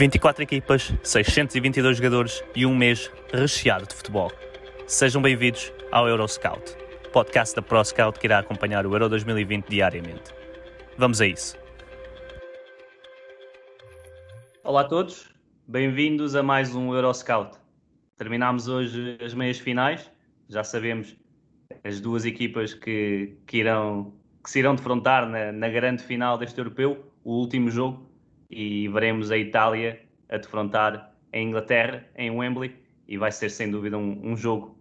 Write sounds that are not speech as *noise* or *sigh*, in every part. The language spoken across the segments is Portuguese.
24 equipas, 622 jogadores e um mês recheado de futebol. Sejam bem-vindos ao Euroscout, podcast da ProScout que irá acompanhar o Euro 2020 diariamente. Vamos a isso. Olá a todos, bem-vindos a mais um Euroscout. Terminámos hoje as meias finais, já sabemos as duas equipas que, que, irão, que se irão defrontar na, na grande final deste europeu, o último jogo e veremos a Itália a defrontar a Inglaterra em Wembley e vai ser sem dúvida um, um jogo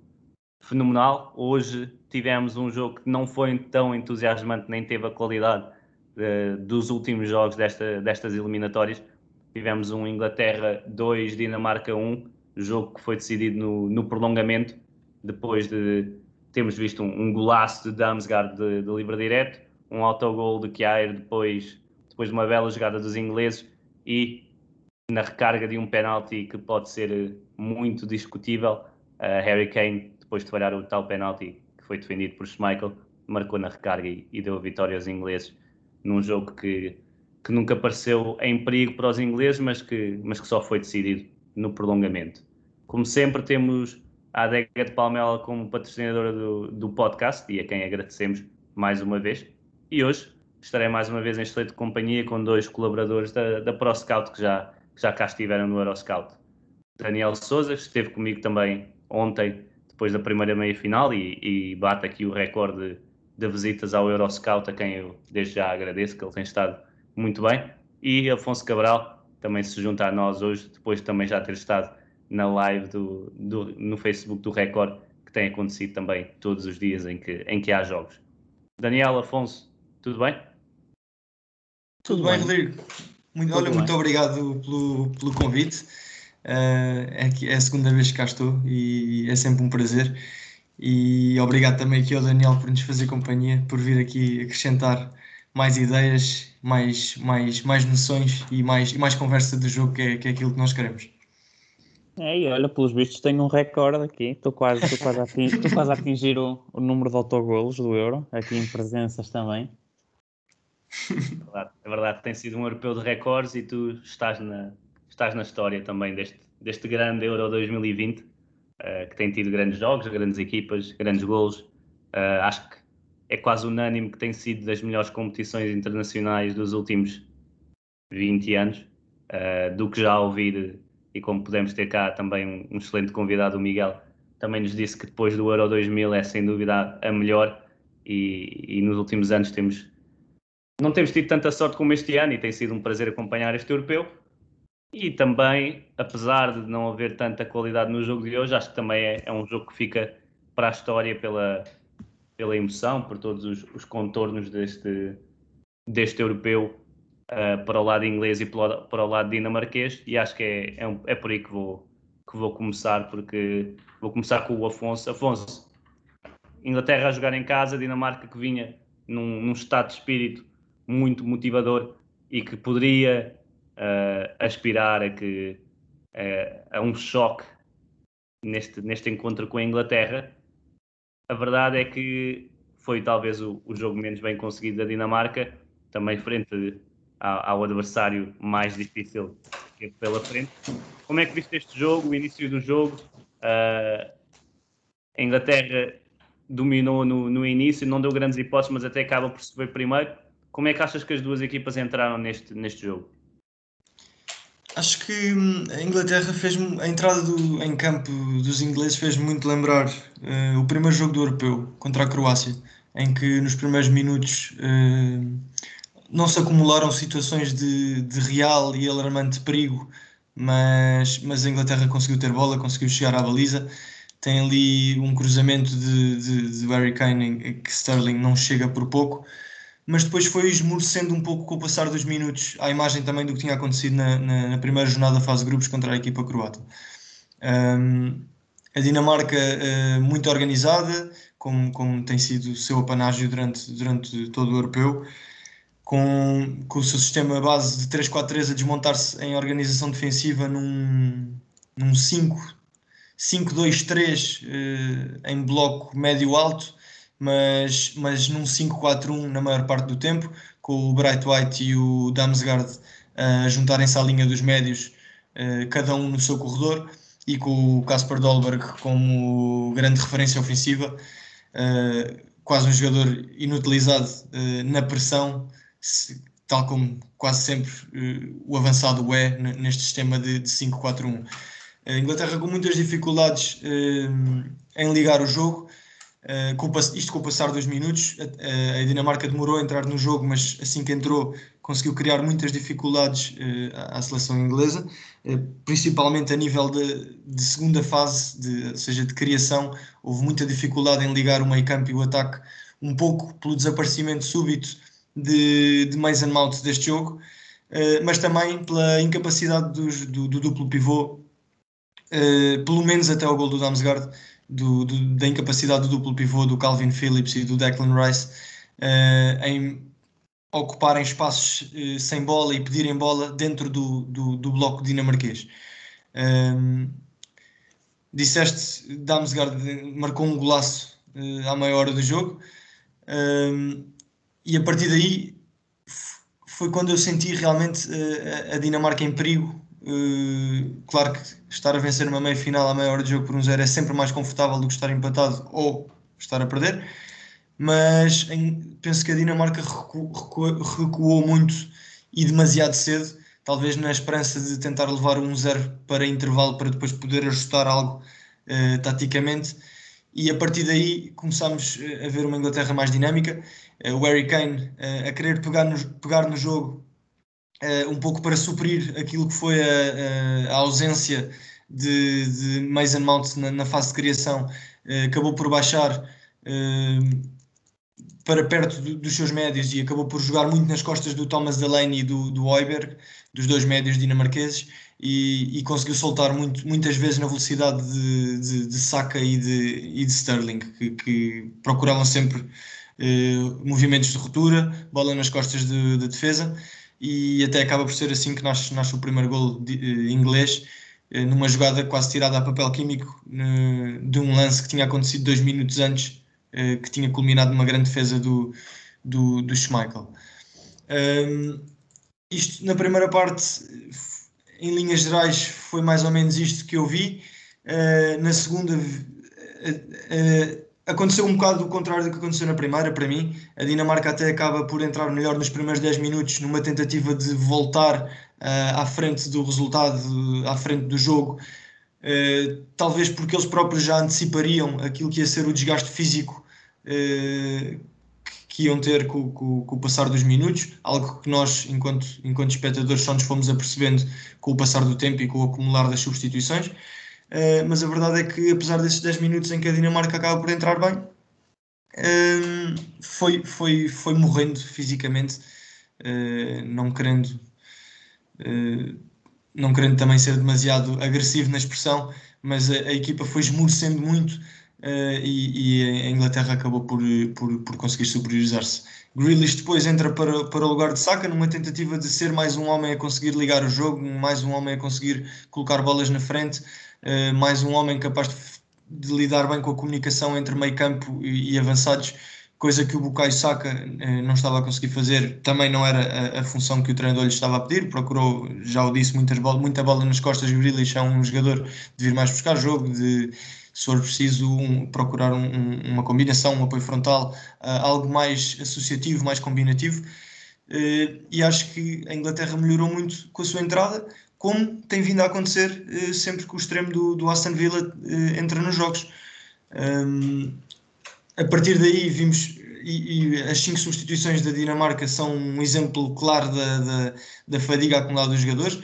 fenomenal. Hoje tivemos um jogo que não foi tão entusiasmante, nem teve a qualidade uh, dos últimos jogos desta, destas eliminatórias. Tivemos um Inglaterra 2, Dinamarca 1, jogo que foi decidido no, no prolongamento, depois de termos visto um, um golaço de Damsgaard de, de livre direto, um autogol de Kjaer depois, depois de uma bela jogada dos ingleses e na recarga de um penalti que pode ser muito discutível, Harry Kane, depois de falhar o tal penalti que foi defendido por Schmeichel, marcou na recarga e, e deu a vitória aos ingleses num jogo que, que nunca pareceu em perigo para os ingleses, mas que, mas que só foi decidido no prolongamento. Como sempre, temos a Adega de Palmela como patrocinadora do, do podcast e a quem agradecemos mais uma vez. E hoje estarei mais uma vez em excelente companhia com dois colaboradores da, da ProScout que já, que já cá estiveram no Euroscout. Daniel Souza, que esteve comigo também ontem, depois da primeira meia-final, e, e, bate aqui o recorde de, visitas ao Euroscout, a quem eu desde já agradeço, que ele tem estado muito bem. E Afonso Cabral também se junta a nós hoje, depois de também já ter estado na live do, do, no Facebook do Record, que tem acontecido também todos os dias em que, em que há jogos. Daniel, Afonso, tudo bem? Tudo, tudo bem, Rodrigo. Muito, olha, bem. muito obrigado pelo, pelo convite. Uh, é, é a segunda vez que cá estou e é sempre um prazer. E obrigado também aqui ao Daniel por nos fazer companhia, por vir aqui acrescentar mais ideias, mais, mais, mais noções e mais, e mais conversa do jogo, que é, que é aquilo que nós queremos. É, e olha, pelos vistos tenho um recorde aqui. Estou quase, estou quase, a atingir, *laughs* estou quase a atingir o, o número de autogolos do Euro, aqui em presenças também. É *laughs* verdade, é verdade, tem sido um europeu de recordes e tu estás na, estás na história também deste, deste grande Euro 2020, uh, que tem tido grandes jogos, grandes equipas, grandes golos. Uh, acho que é quase unânime que tem sido das melhores competições internacionais dos últimos 20 anos, uh, do que já ouvir e como pudemos ter cá também um, um, excelente convidado, o Miguel, também nos disse que depois do Euro 2000 é sem dúvida a melhor. E, e, nos últimos anos temos não temos tido tanta sorte como este ano e tem sido um prazer acompanhar este europeu e também, apesar de não haver tanta qualidade no jogo de hoje, acho que também é, é um jogo que fica para a história pela, pela emoção, por todos os, os contornos deste, deste europeu uh, para o lado inglês e para, o lado dinamarquês e acho que é, é, um, é por aí que vou, que vou começar, porque vou começar com o Afonso. Afonso, Inglaterra a jogar em casa, Dinamarca que vinha num, num estado de espírito muito motivador e que poderia uh, aspirar a que uh, a um choque neste, neste encontro com a Inglaterra. A verdade é que foi talvez o, o jogo menos bem conseguido da Dinamarca, também frente ao, adversário mais difícil pela frente. Como é que viste este jogo, o início do jogo? Uh, a Inglaterra dominou no, no, início, não deu grandes hipóteses, mas até acaba por subir primeiro. Como é que achas que as duas equipas entraram neste, neste jogo? Acho que hum, a Inglaterra fez a entrada do, em campo dos ingleses fez muito lembrar uh, o primeiro jogo do europeu contra a Croácia, em que nos primeiros minutos uh, não se acumularam situações de, de real e alarmante perigo, mas, mas a Inglaterra conseguiu ter bola, conseguiu chegar à baliza. Tem ali um cruzamento de, de, de Harry Kane que Sterling não chega por pouco. Mas depois foi esmorecendo um pouco com o passar dos minutos, à imagem também do que tinha acontecido na, na, na primeira jornada da fase de grupos contra a equipa croata. Um, a Dinamarca uh, muito organizada, como, como tem sido o seu apanágio durante, durante todo o europeu, com, com o seu sistema base de 3-4-3 a desmontar-se em organização defensiva num, num 5-2-3 uh, em bloco médio-alto, mas, mas num 5-4-1 na maior parte do tempo, com o Bright White e o Damsgaard a uh, juntarem-se à linha dos médios, uh, cada um no seu corredor, e com o Kasper Dolberg como grande referência ofensiva, uh, quase um jogador inutilizado na pressão, tal como quase sempre o avançado é neste sistema de, de 5-4-1. A Inglaterra com muitas dificuldades em ligar o jogo, Uh, com, isto com o passar dos minutos, a, a, Dinamarca demorou a entrar no jogo, mas assim que entrou conseguiu criar muitas dificuldades uh, à, à, seleção inglesa, uh, principalmente a nível de, de, segunda fase, de, ou seja, de criação. Houve muita dificuldade em ligar o meio campo e o ataque, um pouco pelo desaparecimento súbito de, de Mason Mount deste jogo, mas também pela incapacidade dos, do, do, duplo pivô, pelo menos até o gol do Damsgaard, do, do, da incapacidade do duplo pivô do Calvin Phillips e do Declan Rice uh, em ocuparem espaços uh, sem bola e pedirem bola dentro do, do, do bloco dinamarquês. Um, ehm, disseste, Damsgaard marcou um golaço uh, à meia hora do jogo um, ehm, e a partir daí foi quando eu senti realmente a Dinamarca em perigo Uh, claro que estar a vencer uma meia final à meia hora de jogo por um zero é sempre mais confortável do que estar empatado ou estar a perder, mas em, penso que a Dinamarca recu, recu, recuou muito e demasiado cedo, talvez na esperança de tentar levar um zero para intervalo para depois poder ajustar algo uh, taticamente. E a partir daí começámos eh, a ver uma Inglaterra mais dinâmica. Uh, o Harry Kane a querer pegar no, pegar no jogo uh, um pouco para suprir aquilo que foi a, a ausência de, de Mason Mount na, na, fase de criação, uh, acabou por baixar para perto do, dos seus médios e acabou por jogar muito nas costas do Thomas Delaney e do, do dos dois médios dinamarqueses, e, e, conseguiu soltar muito, muitas vezes na velocidade de, de, de Saka e de, e de Sterling, que, que procuravam sempre movimentos de ruptura, bola nas costas de, de defesa e até acaba por ser assim que nasce, nasce o primeiro gol de, uh, inglês, uh, numa jogada quase tirada a papel químico, uh, de um lance que tinha acontecido dois minutos antes, que tinha culminado numa grande defesa do, do, do Schmeichel. Um, isto na primeira parte, em linhas gerais, foi mais ou menos isto que eu vi. na segunda, aconteceu um bocado do contrário do que aconteceu na primeira, para mim. A Dinamarca até acaba por entrar melhor nos primeiros 10 minutos, numa tentativa de voltar uh, à frente do resultado, à frente do jogo. Uh, talvez porque eles próprios já antecipariam aquilo que ia ser o desgaste físico uh, que iam ter com, com, com, o passar dos minutos, algo que nós, enquanto, enquanto espectadores, só nos fomos apercebendo com o passar do tempo e com o acumular das substituições. Uh, mas a verdade é que, apesar desses 10 minutos em que a Dinamarca acaba por entrar bem, uh, foi, foi, foi morrendo fisicamente, uh, não querendo. não querendo também ser demasiado agressivo na expressão, mas a, a equipa foi esmorecendo muito e, e, a Inglaterra acabou por, por, por conseguir superiorizar-se. Grealish depois entra para, para o lugar de Saka numa tentativa de ser mais um homem a conseguir ligar o jogo, mais um homem a conseguir colocar bolas na frente. Eh, mais um homem capaz de, de, lidar bem com a comunicação entre meio campo e, e avançados, coisa que o Bukayo Saka uh, não estava a conseguir fazer, também não era a, a, função que o treinador lhe estava a pedir, procurou, já o disse, muitas bola, muita bola nas costas, Grealish é um jogador de vir mais buscar jogo, de se for preciso um, procurar um, uma combinação, um apoio frontal, uh, algo mais associativo, mais combinativo, Uh, e acho que a Inglaterra melhorou muito com a sua entrada, como tem vindo a acontecer uh, sempre que o extremo do, do Aston Villa uh, entra nos jogos. Um, a partir daí vimos e, e, as cinco substituições da Dinamarca são um exemplo claro da, da, da fadiga acumulada dos jogadores.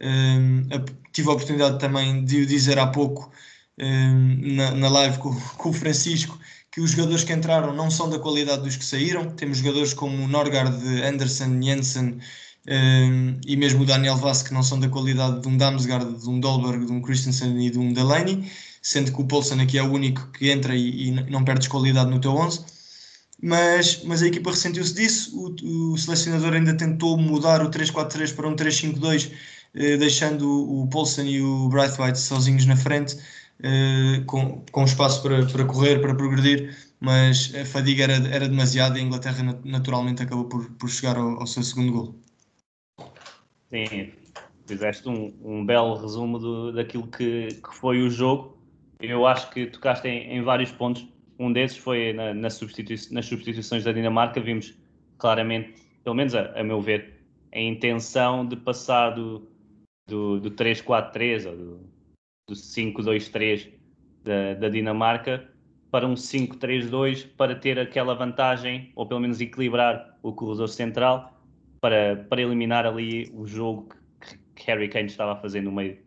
Um, tive a oportunidade também de o dizer há pouco um, na, na live com, *laughs* com, o Francisco que os jogadores que entraram não são da qualidade dos que saíram. Temos jogadores como Norgard, Anderson, Jensen e mesmo o Daniel Vaz que não são da qualidade de um Damsgaard, de um Dolberg, de um Christensen e de um Delaney, sendo que o Paulson aqui é o único que entra e, e não perdes qualidade no teu 11. Mas, mas a equipa ressentiu-se disso. O, o, selecionador ainda tentou mudar o 3-4-3 para um 3-5-2, eh, deixando o Paulson e o Braithwaite sozinhos na frente, eh, com, com espaço para, para correr, para progredir mas a fadiga era, era demasiada e a Inglaterra naturalmente acabou por, por chegar ao, ao seu segundo gol. Sim, fizeste um, um belo resumo do, daquilo que, que, foi o jogo. Eu acho que tocaste em, em vários pontos. Um desses foi na, na substitui nas substituições da Dinamarca. Vimos claramente, pelo menos a, a meu ver, a intenção de passar do, do, do 3-4-3 ou do, do 5-2-3 da, da Dinamarca para um 5-3-2 para ter aquela vantagem, ou pelo menos equilibrar o corredor central para, para eliminar ali o jogo que, Harry Kane estava a fazer no meio,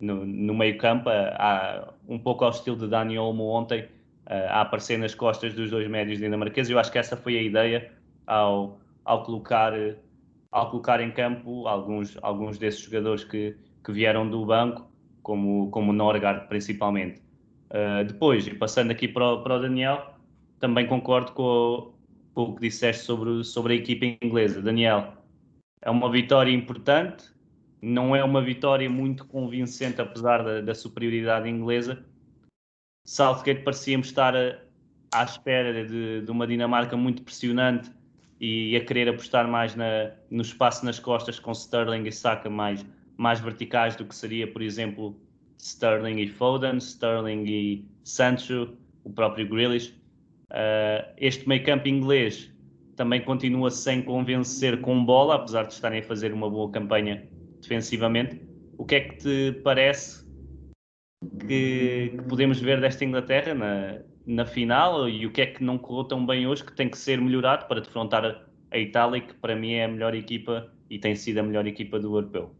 no, no meio campo, a, um pouco ao estilo de Dani Olmo ontem, a aparecer nas costas dos dois médios dinamarqueses. Eu acho que essa foi a ideia ao, ao, colocar, ao colocar em campo alguns, alguns desses jogadores que, que vieram do banco, como, como o Norgard principalmente. Uh, depois, e passando aqui para o, para o Daniel, também concordo com, com o que disseste sobre, sobre a equipa inglesa. Daniel, é uma vitória importante, não é uma vitória muito convincente, apesar da, da superioridade inglesa. Southgate parecia-me estar a, à espera de, de, uma Dinamarca muito pressionante e a querer apostar mais na, no espaço nas costas com Sterling e Saka mais, mais verticais do que seria, por exemplo, Sterling e Foden, Sterling e Sancho, o próprio Grealish. Uh, este meio campo inglês também continua sem convencer com bola, apesar de estarem a fazer uma boa campanha defensivamente. O que é que te parece que, que podemos ver desta Inglaterra na, na final e o que é que não correu tão bem hoje que tem que ser melhorado para defrontar a, Itália, que para mim é a melhor equipa e tem sido a melhor equipa do europeu?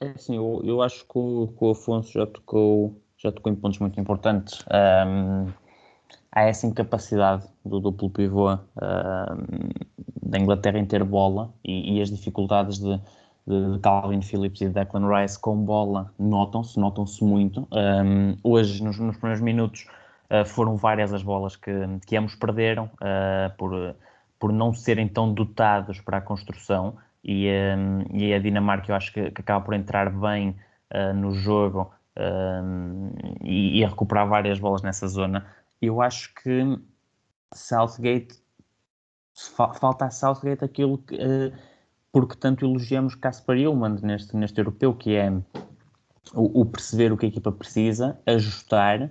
É assim, eu, eu acho que o, que o Afonso já tocou, já tocou em pontos muito importantes. Um, há essa incapacidade do duplo pivô uh, da Inglaterra em ter bola e, e as dificuldades de, de, Calvin Phillips e de Declan Rice com bola notam-se, notam-se muito. Um, hoje, nos, nos, primeiros minutos, uh, foram várias as bolas que, que ambos perderam uh, por, por não serem tão dotados para a construção e, um, e a Dinamarca eu acho que, que acaba por entrar bem no jogo e, e a recuperar várias bolas nessa zona eu acho que Southgate falta a Southgate aquilo que, uh, porque tanto elogiamos Caspar Ilman neste, neste europeu, que é o, o, perceber o que a equipa precisa, ajustar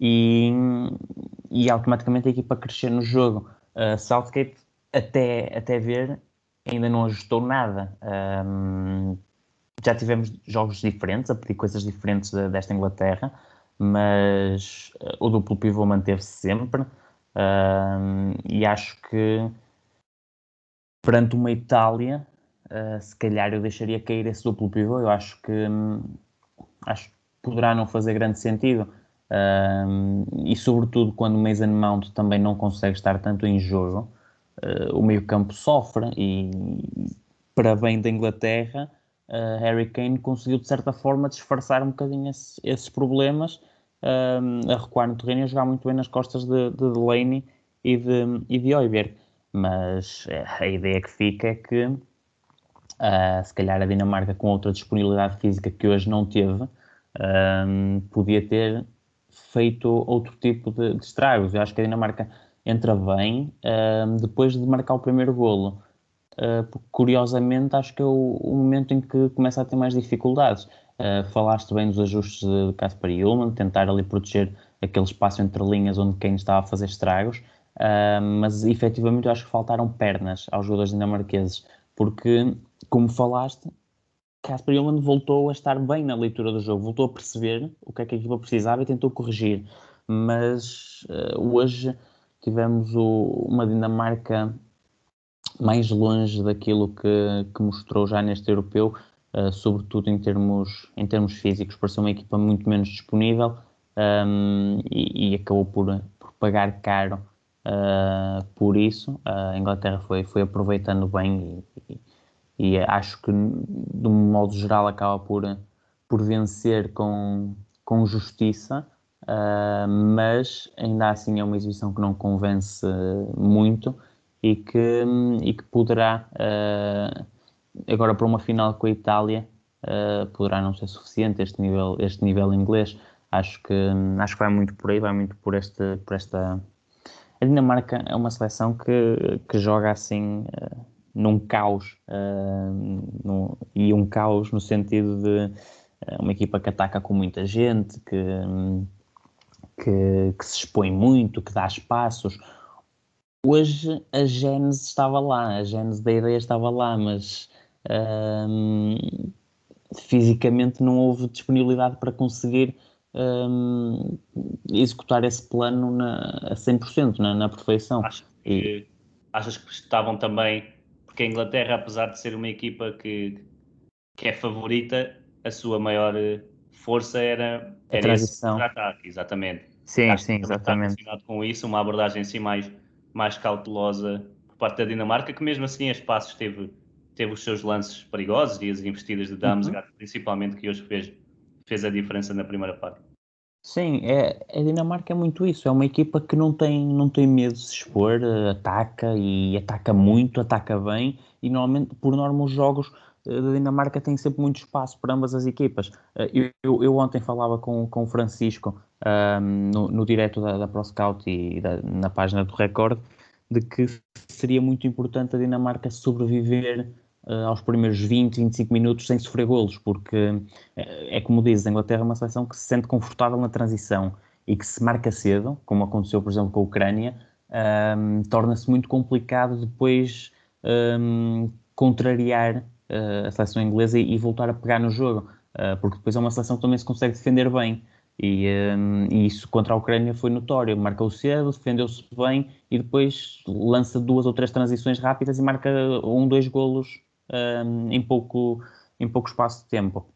e, e automaticamente a equipa crescer no jogo. Uh, Southgate, até, até ver, ainda não ajustou nada. Um, já tivemos jogos diferentes, a pedir coisas diferentes desta Inglaterra mas uh, o duplo pivô manteve-se sempre uh, e acho que perante uma Itália, uh, se calhar eu deixaria cair esse duplo pivô. Eu acho que um, acho que poderá não fazer grande sentido. e sobretudo quando o Mason Mount também não consegue estar tanto em jogo, o meio campo sofre e para bem da Inglaterra uh, Harry Kane conseguiu de certa forma disfarçar um bocadinho esse, esses problemas uh, a recuar no terreno e a jogar muito bem nas costas de, de Delaney e de, e de Oiberg. Mas uh, a ideia que fica é que se calhar a Dinamarca com outra disponibilidade física que hoje não teve podia ter feito outro tipo de, de estragos. Eu acho que a Dinamarca entra bem depois de marcar o primeiro golo uh, curiosamente acho que é o, o, momento em que começa a ter mais dificuldades. Uh, falaste bem dos ajustes de Caspar e Ullman, tentar ali proteger aquele espaço entre linhas onde quem estava a fazer estragos, uh, mas efetivamente eu acho que faltaram pernas aos jogadores dinamarqueses, porque, como falaste, Casper Ullman voltou a estar bem na leitura do jogo, voltou a perceber o que é que a equipa precisava e tentou corrigir. Mas uh, hoje tivemos o, uma Dinamarca mais longe daquilo que, que mostrou já neste europeu, uh, sobretudo em termos, em termos físicos, ser uma equipa muito menos disponível um, e, e, acabou por, por pagar caro uh, por isso. a Inglaterra foi, foi aproveitando bem e, e, e, acho que, de um modo geral, acaba por, por vencer com, com justiça. Uh, mas ainda assim é uma exibição que não convence muito e que, e que poderá, uh, agora para uma final com a Itália, uh, poderá não ser suficiente este nível, este nível inglês. Acho que, acho que vai muito por aí, vai muito por, este, por esta. A Dinamarca é uma seleção que, que joga assim uh, num caos, e um caos no sentido de uma equipa que ataca com muita gente, que, que, que se expõe muito, que dá espaços hoje a gênese estava lá, a gênese da ideia estava lá, mas hum, fisicamente não houve disponibilidade para conseguir hum, executar esse plano na, a 100%, na, na perfeição. Acho que, e... Achas que estavam também, porque a Inglaterra, apesar de ser uma equipa que, que é favorita, a sua maior força era, era a transição. ataque, exatamente. Sim, Acho sim, exatamente. com isso, uma abordagem assim mais mais cautelosa por parte da Dinamarca, que mesmo assim a espaços teve, teve os seus lances perigosos e as investidas de Damsgaard, uhum. principalmente, que hoje fez, fez a diferença na primeira parte. Sim, é, a Dinamarca é muito isso. É uma equipa que não tem, não tem medo de se expor, ataca e ataca muito, ataca bem. E normalmente, por norma, os jogos eh, da Dinamarca têm sempre muito espaço para ambas as equipas. Eh, eu, eu, eu ontem falava com, com o Francisco um, no, no direto da, da ProScout e da, na página do Record, de que seria muito importante a Dinamarca sobreviver uh, aos primeiros 20, 25 minutos sem sofrer golos, porque é, é como diz, a Inglaterra é uma seleção que se sente confortável na transição e que se marca cedo, como aconteceu, por exemplo, com a Ucrânia, um, torna-se muito complicado depois um, contrariar uh, a seleção inglesa e, e, voltar a pegar no jogo, uh, porque depois é uma seleção que também se consegue defender bem. E, um, e, isso contra a Ucrânia foi notório. Marcou cedo, defendeu-se bem e depois lança duas ou três transições rápidas e marca um, dois golos um, em, pouco, em pouco espaço de tempo.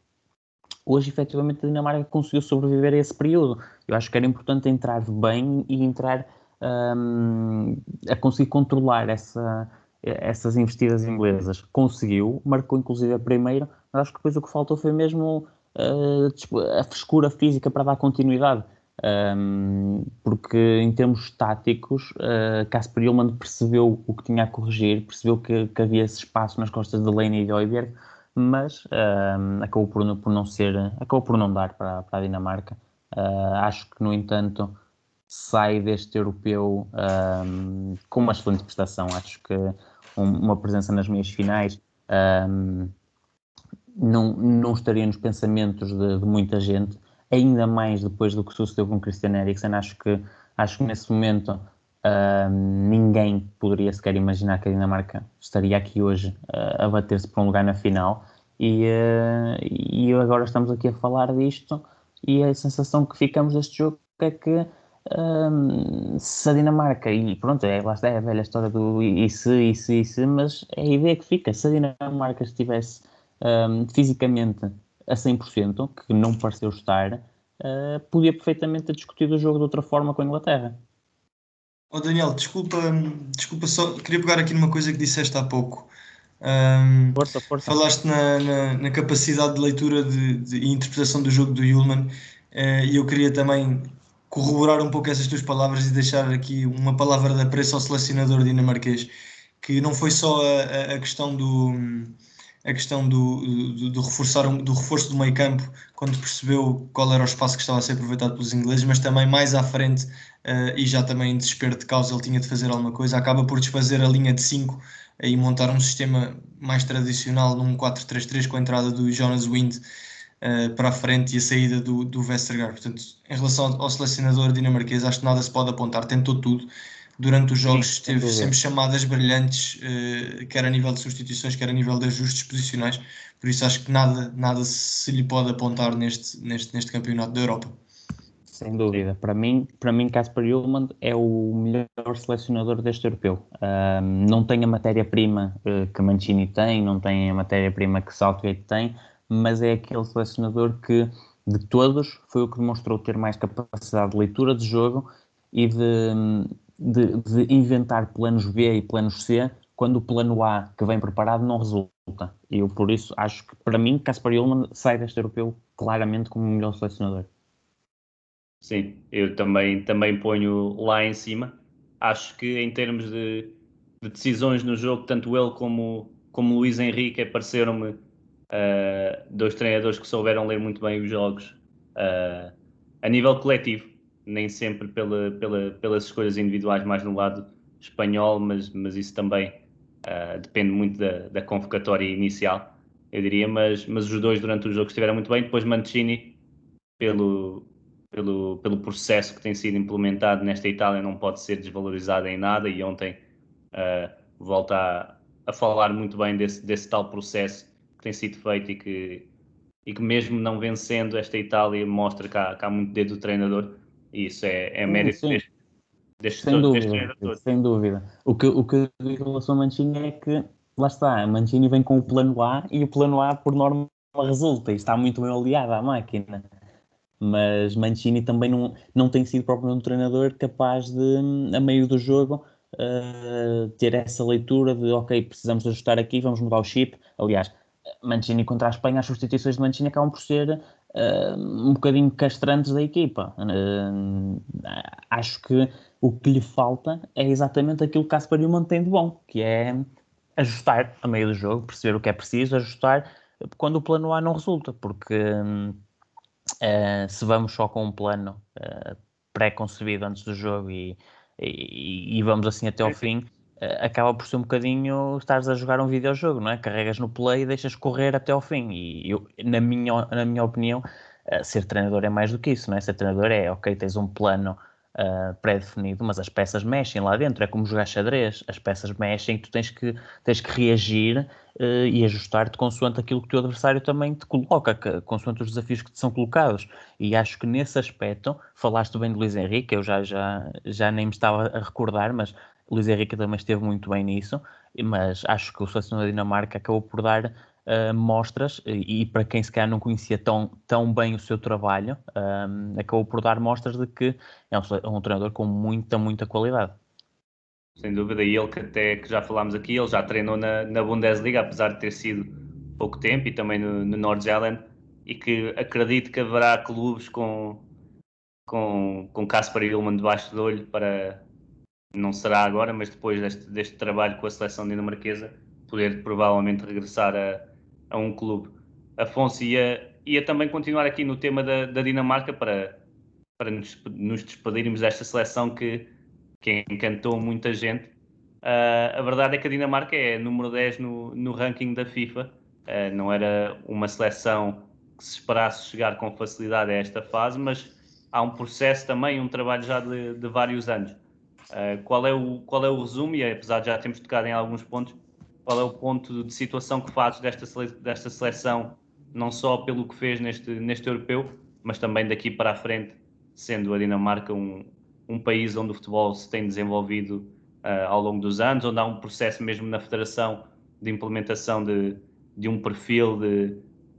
Hoje, efetivamente, a Dinamarca conseguiu sobreviver a esse período. Eu acho que era importante entrar bem e entrar um, a conseguir controlar essa, essas investidas inglesas. Conseguiu, marcou inclusive a primeira, mas acho que depois o que faltou foi mesmo uh, a frescura física para dar continuidade. Um, porque em termos táticos, uh, Casper Ullmann percebeu o que tinha a corrigir, percebeu que, que havia esse espaço nas costas de Lane e de Oiberg, mas um, acabou por, por, não ser, acabou por não dar para, para a Dinamarca. Uh, acho que, no entanto, sai deste europeu um, com uma excelente prestação. Acho que um, uma presença nas meias finais não, não estaria nos pensamentos de, de, muita gente, ainda mais depois do que sucedeu com Christian Eriksen. Acho que, acho que nesse momento ninguém poderia sequer imaginar que a Dinamarca estaria aqui hoje uh, a bater-se para um lugar na final. E, uh, e agora estamos aqui a falar disto, e a sensação que ficamos deste jogo é que se a Dinamarca, e pronto, é, lá está, é a velha história do e se, e se, e se, mas é a ideia que fica, se a Dinamarca estivesse fisicamente a 100%, que não pareceu estar, uh, podia perfeitamente ter discutido o jogo de outra forma com a Inglaterra. Oh Daniel, desculpa, desculpa só, queria pegar aqui numa coisa que disseste há pouco. Um, força, força. Falaste na, na, na, capacidade de leitura de, de, e interpretação do jogo do Yulman uh, e eu queria também corroborar um pouco essas tuas palavras e deixar aqui uma palavra de apreço ao selecionador dinamarquês, que não foi só a, a questão do a questão do, do, do, reforçar, do reforço do meio campo quando percebeu qual era o espaço que estava a ser aproveitado pelos ingleses, mas também mais à frente uh, e já também em desespero de causa ele tinha de fazer alguma coisa, acaba por desfazer a linha de 5 e montar um sistema mais tradicional num 4-3-3 com a entrada do Jonas Wind uh, para a frente e a saída do, do Vestergaard. Portanto, em relação ao selecionador dinamarquês, acho que nada se pode apontar, tentou tudo durante os jogos Sim, teve sempre chamadas brilhantes, uh, quer a nível de substituições, quer a nível de ajustes posicionais, por isso acho que nada, nada se lhe pode apontar neste, neste, neste campeonato da Europa. Sem dúvida. Para mim, para mim Casper Ullmann é o melhor selecionador deste europeu. Um, não tem a matéria-prima uh, que Mancini tem, não tem a matéria-prima que Southgate tem, mas é aquele selecionador que de todos, foi o que demonstrou ter mais capacidade de leitura de jogo e de, de, de inventar planos B e planos C quando o plano A que vem preparado não resulta. E eu, por isso, acho que, para mim, Caspar Ullmann sai deste europeu claramente como o melhor selecionador. Sim, eu também, também ponho lá em cima. Acho que, em termos de, de decisões no jogo, tanto ele como, como Luís Henrique pareceram-me uh, dois treinadores que souberam ler muito bem os jogos uh, a nível coletivo, nem sempre pela, pela, pelas escolhas individuais mais no lado espanhol, mas, mas isso também Uh, depende muito da, da, convocatória inicial, eu diria, mas, mas os dois durante o jogo estiveram muito bem. Depois Mancini, pelo, pelo, pelo processo que tem sido implementado nesta Itália, não pode ser desvalorizado em nada. E ontem volta a, a, falar muito bem desse, desse tal processo que tem sido feito e que, e que mesmo não vencendo esta Itália mostra que há, que há muito dedo do treinador. E isso é, é mérito deste Destes sem dúvida, sem dúvida. O que, o que eu digo em relação a Mancini é que, lá está, Mancini vem com o plano A e o plano A, por norma, resulta e está muito bem aliado à máquina. Mas Mancini também não, não tem sido propriamente um treinador capaz de, a meio do jogo, uh, ter essa leitura de, ok, precisamos ajustar aqui, vamos mudar o chip. Aliás, Mancini contra a Espanha, as substituições de Mancini acabam por ser uh, um bocadinho castrantes da equipa. Uh, acho que o que lhe falta é exatamente aquilo que Caspar Newman tem de bom, que é ajustar a meio do jogo, perceber o que é preciso, ajustar quando o plano A não resulta, porque uh, se vamos só com um plano pré-concebido antes do jogo e, e, e, vamos assim até ao fim, acaba por ser um bocadinho estares a jogar um videojogo, não é? Carregas no play e deixas correr até ao fim. E eu, na, minha, na minha opinião, uh, ser treinador é mais do que isso, não é? Ser treinador é, ok, tens um plano uh, pré-definido, mas as peças mexem lá dentro. É como jogar xadrez, as peças mexem tu tens que, tens que reagir uh, e ajustar-te consoante aquilo que o teu adversário também te coloca, que, consoante os desafios que te são colocados. E acho que nesse aspecto, falaste bem de Luís Henrique, eu já, já, já nem me estava a recordar, mas Luís Henrique também esteve muito bem nisso, mas acho que o selecionador da Dinamarca acabou por dar uh, mostras, e, e, para quem se calhar não conhecia tão, tão bem o seu trabalho, um, eh, acabou por dar mostras de que é um, um, treinador com muita, muita qualidade. Sem dúvida, e ele que até que já falámos aqui, ele já treinou na, na Bundesliga, apesar de ter sido pouco tempo, e também no, no Nordjylland, e que acredito que haverá clubes com com, com Casper Ilman debaixo do olho para, não será agora, mas depois deste, deste trabalho com a seleção dinamarquesa, poder provavelmente regressar a, a um clube. Afonso ia, ia também continuar aqui no tema da, da Dinamarca para, para nos, nos, despedirmos desta seleção que, que encantou muita gente. Uh, a verdade é que a Dinamarca é número 10 no, no ranking da FIFA. Uh, não era uma seleção que se esperasse chegar com facilidade a esta fase, mas há um processo também, um trabalho já de, de vários anos. Uh, qual, é o, qual é o resumo, e apesar de já termos tocado em alguns pontos, qual é o ponto de situação que fazes desta, sele, desta seleção, não só pelo que fez neste, neste europeu, mas também daqui para a frente, sendo a Dinamarca um, um país onde o futebol se tem desenvolvido uh, ao longo dos anos, onde há um processo mesmo na federação de implementação de, de um perfil de,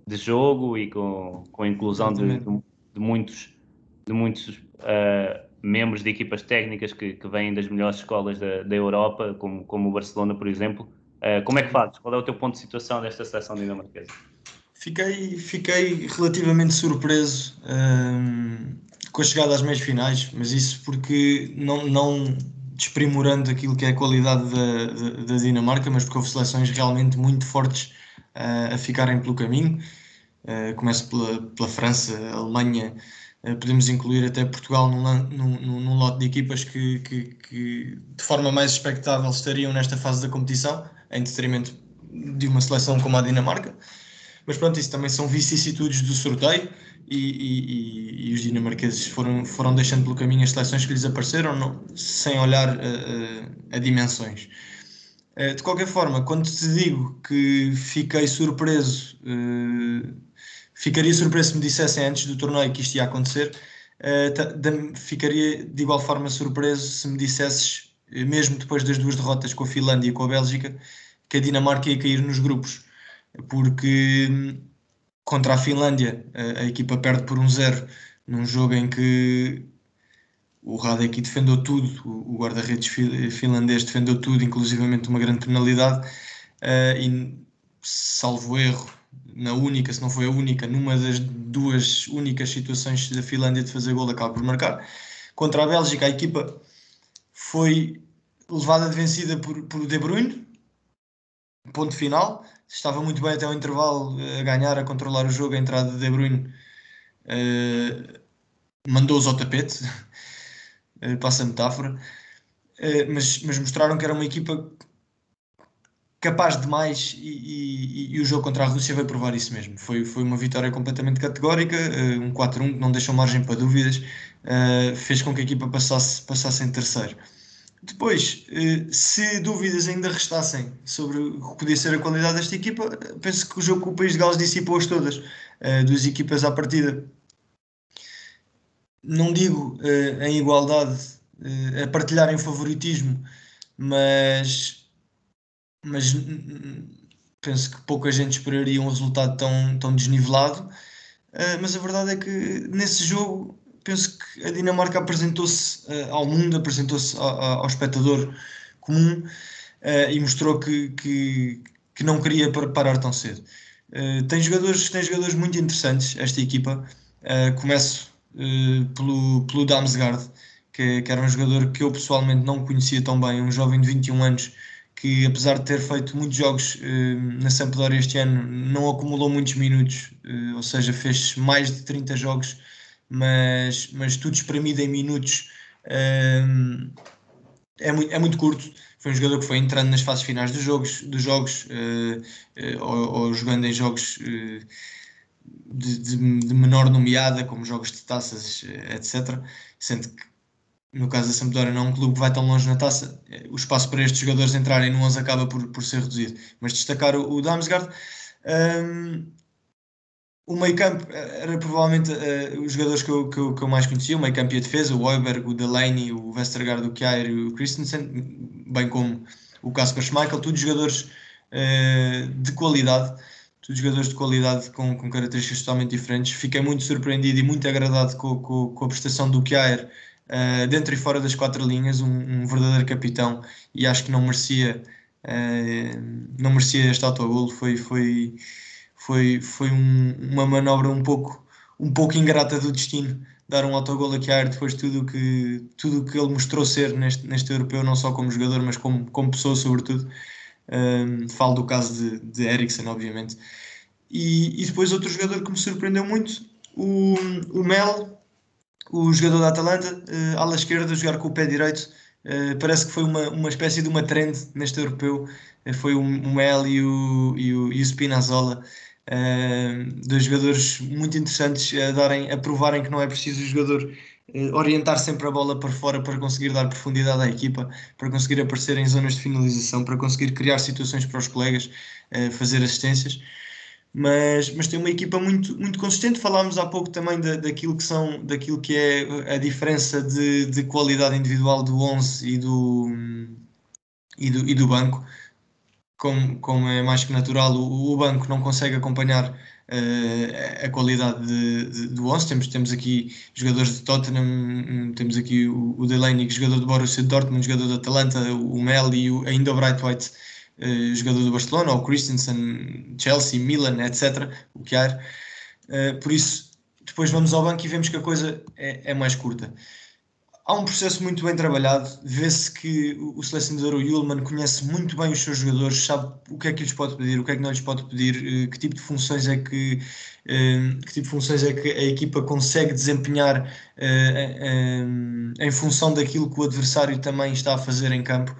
de jogo e com, com a inclusão de, de, de muitos, de muitos uh, membros de equipas técnicas que, que vêm das melhores escolas da, da Europa, como, como o Barcelona, por exemplo. Uh, como é que fazes? Qual é o teu ponto de situação desta seleção dinamarquesa? Fiquei, fiquei relativamente surpreso um, ehm, com a chegada às meias finais, mas isso porque não, não desprimorando aquilo que é a qualidade da, da, da Dinamarca, mas porque houve seleções realmente muito fortes uh, a ficarem pelo caminho. Uh, começo pela, pela França, Alemanha, podemos incluir até Portugal num, num, num lote de equipas que, que, que, de forma mais expectável estariam nesta fase da competição, em detrimento de uma seleção como a Dinamarca. Mas pronto, isso também são vicissitudes do sorteio e, e, e, os dinamarqueses foram, foram deixando pelo caminho as seleções que lhes apareceram, não, sem olhar a, a, a dimensões. Eh, de qualquer forma, quando te digo que fiquei surpreso Ficaria surpreso se me dissessem antes do torneio que isto ia acontecer. Uh, ficaria de igual forma surpreso se me dissesses, eh, mesmo depois das duas derrotas com a Finlândia e com a Bélgica, que a Dinamarca ia cair nos grupos. Porque contra a Finlândia, a, a equipa perde por um zero num jogo em que o Radek defendeu tudo, o guarda-redes finlandês defendeu tudo, inclusivamente uma grande penalidade, uh, e salvo erro, na única, se não foi a única, numa das duas únicas situações da Finlândia de fazer gol, acaba por marcar. Contra a Bélgica, a equipa foi levada de vencida por, por De Bruyne, ponto final. Estava muito bem até o intervalo a ganhar, a controlar o jogo. A entrada de De Bruyne uh, mandou-os ao tapete, uh, *laughs* passa a metáfora. Uh, mas, mas mostraram que era uma equipa capaz de mais e, e, e, o jogo contra a Rússia vai provar isso mesmo. Foi, foi uma vitória completamente categórica, uh, um 4-1 que não deixou margem para dúvidas, uh, fez com que a equipa passasse, passasse em terceiro. Depois, uh, se dúvidas ainda restassem sobre o que podia ser a qualidade desta equipa, penso que o jogo com o País de Gales dissipou-as todas, duas equipas à partida. Não digo em igualdade, a partilharem favoritismo, mas mas penso que pouca gente esperaria um resultado tão, tão desnivelado. Uh, mas a verdade é que nesse jogo penso que a Dinamarca apresentou-se uh, ao mundo, apresentou-se ao, espectador comum uh, e mostrou que, que, que, não queria parar tão cedo. tem, jogadores, tem jogadores muito interessantes, esta equipa. começo pelo, pelo Damsgaard, que, que era um jogador que eu pessoalmente não conhecia tão bem, um jovem de 21 anos que apesar de ter feito muitos jogos uh, na Sampdoria este ano, não acumulou muitos minutos, uh, ou seja, fez mais de 30 jogos, mas, mas tudo espremido em minutos uh, é, muito, é muito curto. Foi um jogador que foi entrando nas fases finais dos jogos, dos jogos ou, ou, jogando em jogos de, de, de menor nomeada, como jogos de taças, etc. Sendo que no caso da Sampdoria não é um clube que vai tão longe na taça, o espaço para estes jogadores entrarem no 11 acaba por, por ser reduzido. Mas destacar o, o Damsgaard, um, o meio campo eh, era provavelmente uh, os jogadores que eu, que, eu, que eu mais conhecia, o meio campo e a defesa, o Oiberg, o Delaney, o Westergaard, o Kjaer e o Christensen, bem como o Casper Schmeichel, todos jogadores uh, de qualidade, todos jogadores de qualidade com, com características totalmente diferentes. Fiquei muito surpreendido e muito agradado com, com, com a prestação do Kjaer, uh, dentro e fora das quatro linhas, um, um, verdadeiro capitão e acho que não merecia, uh, não merecia este autogol. Foi, foi, foi, foi um, uma manobra um pouco, um pouco ingrata do destino dar um autogol a Kjaer depois de tudo que, tudo que ele mostrou ser neste, neste europeu, não só como jogador, mas como, como pessoa, sobretudo. Um, falo do caso de, de Eriksen, obviamente. E, e, depois outro jogador que me surpreendeu muito, o, o Mel, o jogador da Atalanta, uh, ala esquerda, jogar com o pé direito. Uh, parece que foi uma, uma espécie de uma trend neste europeu. Uh, foi o, Mel e o, e o, e o Spinazzola. Uh, dois jogadores muito interessantes a, darem, a provarem que não é preciso o jogador orientar sempre a bola para fora para conseguir dar profundidade à equipa, para conseguir aparecer em zonas de finalização, para conseguir criar situações para os colegas, fazer assistências mas, mas tem uma equipa muito, muito consistente. Falámos há pouco também da, daquilo, que são, daquilo que é a diferença de, de qualidade individual do 11 e do, e do, e do banco. Como, como é mais que natural, o, o banco não consegue acompanhar uh, a qualidade de, de, do 11. Temos, temos aqui jogadores de Tottenham, temos aqui o, o Delaney, jogador de Borussia Dortmund, jogador de Atalanta, o Mel e o, ainda o Bright White uh, jogador do Barcelona, ou Christensen, Chelsea, Milan, etc. O que há. Uh, por isso, depois vamos ao banco e vemos que a coisa é, é mais curta. Há um processo muito bem trabalhado, vê-se que o selecionador, o Yulman, conhece muito bem os seus jogadores, sabe o que é que lhes pode pedir, o que é que não lhes pode pedir, eh, que tipo de funções é que, que tipo de funções é que a equipa consegue desempenhar em função daquilo que o adversário também está a fazer em campo.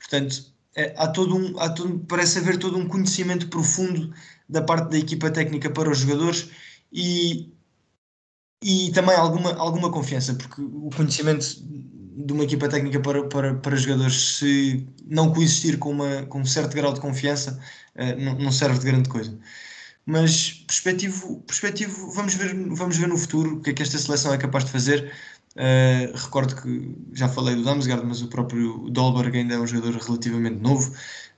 Portanto, é, há todo um, há todo, parece haver todo um conhecimento profundo da parte da equipa técnica para os jogadores e, e também alguma, alguma confiança, porque o conhecimento de uma equipa técnica para, para, para jogadores, se não coexistir com, uma, com um certo grau de confiança, uh, não, não serve de grande coisa. Mas perspectivo, perspectivo vamos, ver, vamos ver no futuro o que é que esta seleção é capaz de fazer. Uh, recordo que já falei do Damsgaard, mas o próprio Dolberg ainda é um jogador relativamente novo,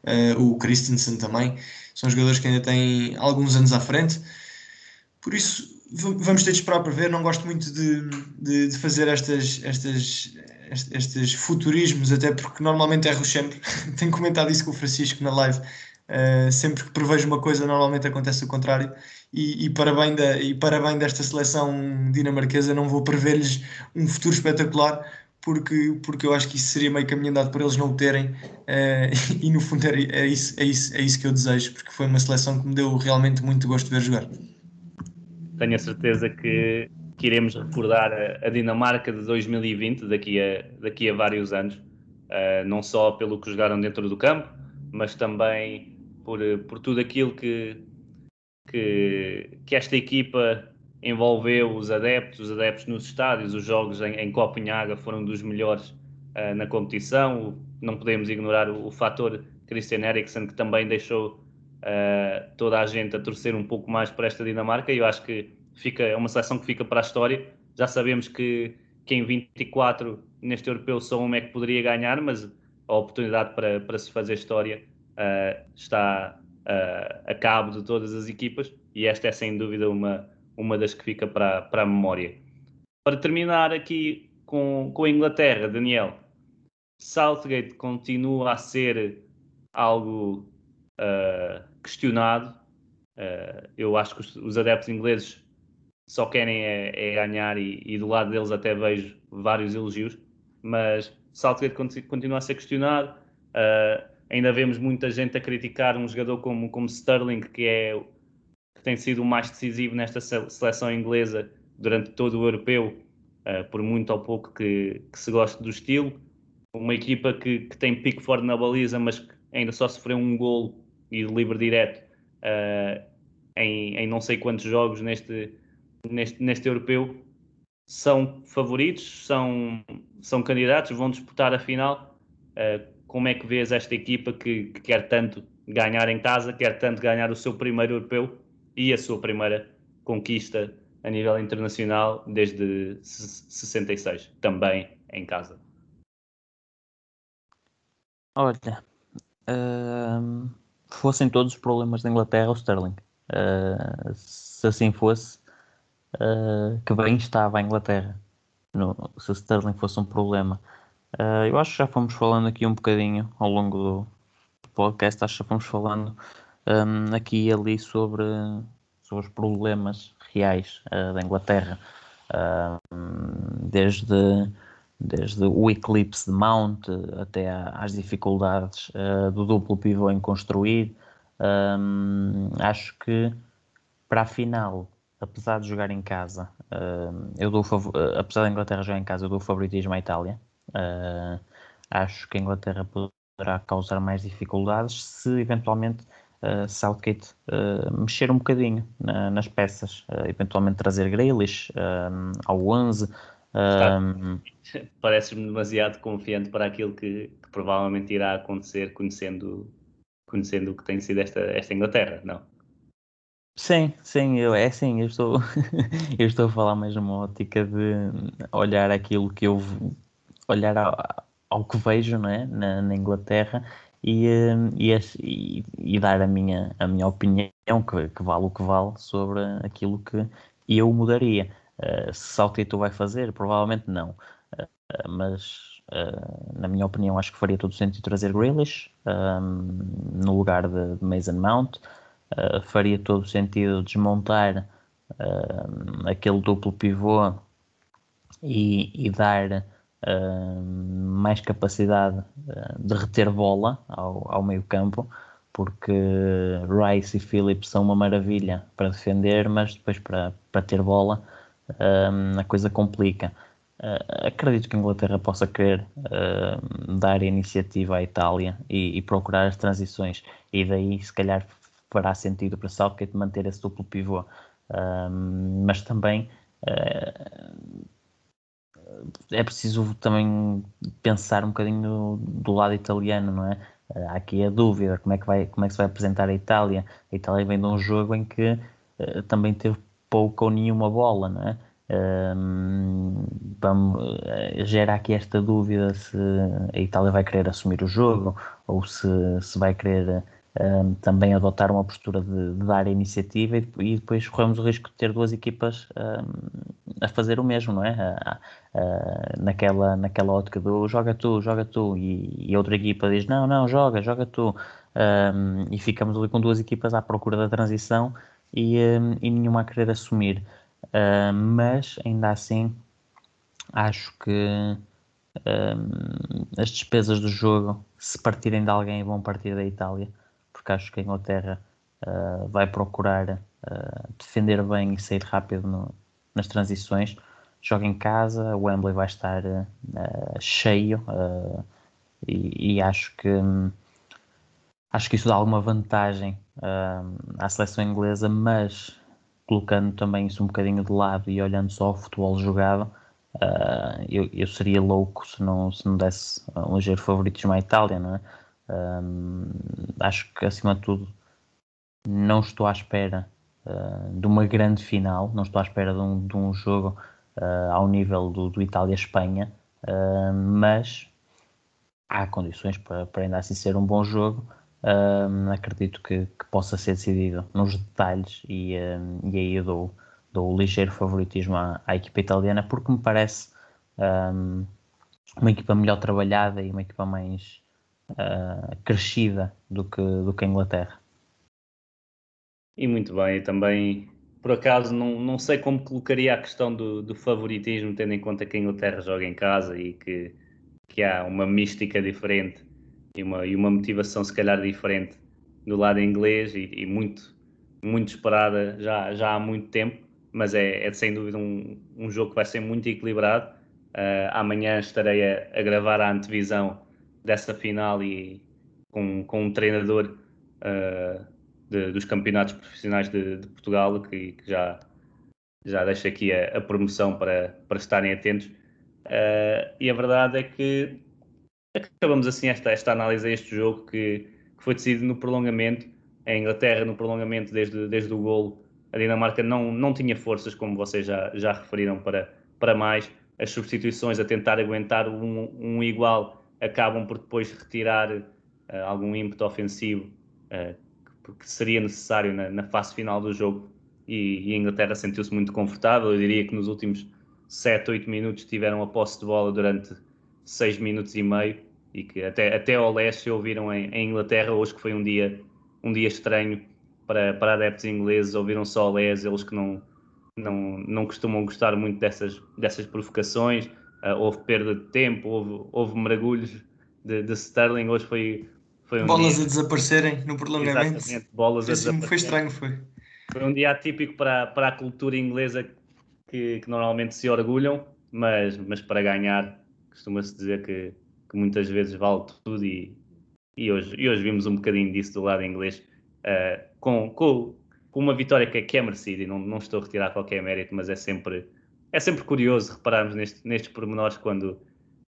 uh, o Christensen também, são jogadores que ainda têm alguns anos à frente. Por isso, vamos ter de esperar para ver. Não gosto muito de, de, de fazer estas, estas, estes futurismos, até porque normalmente erro sempre. *laughs* Tenho comentado isso com o Francisco na live. Uh, sempre que prevejo uma coisa, normalmente acontece o contrário. E, e, para da, e para bem desta seleção dinamarquesa, não vou prever-lhes um futuro espetacular, porque, porque eu acho que isso seria meio caminho andado por eles não o terem. Uh, *laughs* e no fundo é, é, isso, é, isso, é isso que eu desejo, porque foi uma seleção que me deu realmente muito gosto de ver jogar. Tenho a certeza que, que iremos recordar a, a, Dinamarca de 2020 daqui a, daqui a vários anos, uh, não só pelo que jogaram dentro do campo, mas também por, por tudo aquilo que, que, que esta equipa envolveu os adeptos, os adeptos nos estádios, os jogos em, em Copenhaga foram dos melhores uh, na competição. Não podemos ignorar o, o fator Christian Eriksen, que também deixou uh, toda a gente a torcer um pouco mais para esta Dinamarca. E eu acho que fica, é uma seleção que fica para a história. Já sabemos que, que em 24, neste europeu, só um é que poderia ganhar, mas a oportunidade para, para se fazer história uh, está uh, a cabo de todas as equipas e esta é sem dúvida uma, uma das que fica para, para a memória. Para terminar aqui com, com a Inglaterra, Daniel, Southgate continua a ser algo uh, questionado. Eu acho que os, os, adeptos ingleses só querem é, é ganhar e, e, do lado deles até vejo vários elogios, mas Southgate continua a ser questionado. Uh, ainda vemos muita gente a criticar um jogador como, como Sterling, que, é, que tem sido o mais decisivo nesta seleção inglesa durante todo o europeu, uh, por muito ou pouco que, que, se goste do estilo. Uma equipa que, que tem Pickford na baliza, mas que ainda só sofreu um gol e de livre direto uh, em, em não sei quantos jogos neste, neste, neste europeu. São favoritos, são, são candidatos, vão disputar a final. Uh, como é que vês esta equipa que, que, quer tanto ganhar em casa, quer tanto ganhar o seu primeiro europeu e a sua primeira conquista a nível internacional desde 66, também em casa? Olha, uh, fossem todos os problemas da Inglaterra o Sterling. Uh, se assim fosse, uh, que bem estava a Inglaterra. No, se Sterling fosse um problema. Uh, eu acho que já fomos falando aqui um bocadinho ao longo do podcast, acho que já fomos falando um, aqui e ali sobre, sobre os problemas reais uh, da Inglaterra, uh, desde, desde o eclipse de Mount até às dificuldades do duplo pivô em construir. Um, acho que para a final, apesar de jogar em casa, eu dou, apesar da Inglaterra jogar em casa, eu dou favoritismo à Itália. Uh, acho que a Inglaterra poderá causar mais dificuldades se eventualmente uh, Southgate uh, mexer um bocadinho na, nas peças, eventualmente trazer Grealish ao 11. *laughs* Parece-me demasiado confiante para aquilo que, que, provavelmente irá acontecer conhecendo, conhecendo o que tem sido esta, esta Inglaterra, não? Sim, sim, eu, é assim, eu estou, *laughs* eu estou a falar mais numa ótica de olhar aquilo que eu olhar ao, ao que vejo não é? na, na Inglaterra e, hum, e, e, dar a minha, a minha opinião, que, que, vale o que vale, sobre aquilo que eu mudaria. Uh, se Saltito vai fazer, provavelmente não. Uh, mas, uh, na minha opinião, acho que faria todo sentido trazer Grealish um, no lugar de, Mason Mount. faria todo sentido desmontar aquele duplo pivô e, e dar mais capacidade uh, de reter bola ao, ao meio campo, porque Rice e Phillips são uma maravilha para defender, mas depois para, para ter bola a coisa complica. Uh, acredito que a Inglaterra possa querer uh, dar iniciativa à Itália e, e, procurar as transições, e daí se calhar fará sentido para Southgate manter esse duplo pivô. Uh, mas também é preciso também pensar um bocadinho do lado italiano, não é? Há aqui a dúvida, como é que, vai, como é que se vai apresentar a Itália? A Itália vem de um jogo em que uh, também teve pouca ou nenhuma bola, não é? Um, vamos, uh, gera aqui esta dúvida se a Itália vai querer assumir o jogo ou se, se vai querer um, também adotar uma postura de, de dar a iniciativa e, e, depois corremos o risco de ter duas equipas um, a fazer o mesmo, não é? A, a, naquela, naquela ótica do joga tu, joga tu, e, e outra equipa diz não, não, joga, joga tu, um, e ficamos ali com duas equipas à procura da transição e, e nenhuma a querer assumir. mas ainda assim, acho que as despesas do jogo, se partirem de alguém, vão partir da Itália porque acho que a Inglaterra uh, vai procurar uh, defender bem e sair rápido no, nas transições. Joga em casa, o Wembley vai estar uh, cheio e, e, acho que acho que isso dá alguma vantagem à seleção inglesa, mas colocando também isso um bocadinho de lado e olhando só o futebol jogado, Uh, eu, eu, seria louco se não, se não desse um ligeiro favoritismo à Itália, não é? Um, acho que, acima de tudo, não estou à espera uh, de uma grande final, não estou à espera de um, de um jogo uh, ao nível do, do Itália-Espanha, uh, mas há condições para, para, ainda assim ser um bom jogo. acredito que, que, possa ser decidido nos detalhes e, e aí eu dou, dou o ligeiro favoritismo à, à equipa italiana porque me parece um, uma equipa melhor trabalhada e uma equipa mais uh, crescida do que, do que a Inglaterra. E muito bem, também por acaso não, não sei como colocaria a questão do, do favoritismo, tendo em conta que a Inglaterra joga em casa e que, que há uma mística diferente e uma, e uma motivação se calhar diferente do lado inglês e, e muito, muito esperada já, já há muito tempo, mas é, é sem dúvida um, um jogo que vai ser muito equilibrado. Uh, amanhã estarei a, a gravar a antevisão dessa final e com, com um treinador uh, de, dos campeonatos profissionais de, de Portugal que, que, já, já deixa aqui a, a, promoção para, para estarem atentos. Uh, e a verdade é que acabamos assim esta, esta análise a este jogo que, que foi decidido no prolongamento. A Inglaterra, no prolongamento, desde, desde o golo, a Dinamarca não, não tinha forças, como vocês já, já referiram, para, para mais. As substituições a tentar aguentar um, um igual acabam por depois retirar uh, algum ímpeto ofensivo uh, que seria necessário na, na, fase final do jogo. E, e a Inglaterra sentiu-se muito confortável. Eu diria que nos últimos 7, 8 minutos tiveram a posse de bola durante 6 minutos e meio e que até, até ao leste ouviram em, em, Inglaterra. Hoje que foi um dia, um dia estranho para, para adeptos ingleses, ouviram só leste, eles que não, não, não costumam gostar muito dessas, dessas provocações uh, houve perda de tempo, houve, houve mergulhos de, de Sterling, hoje foi, foi um Bolas dia... a desaparecerem no prolongamento. Exatamente, bolas a desaparecerem. Foi estranho, foi. Foi um dia atípico para, para a cultura inglesa que, que normalmente se orgulham, mas, mas para ganhar costuma-se dizer que, que muitas vezes vale tudo e, e, hoje, e hoje vimos um bocadinho disso do lado inglês uh, com, com, com, uma vitória que é, que é merecida e não, não estou a retirar qualquer mérito, mas é sempre é sempre curioso repararmos neste, nestes pormenores quando,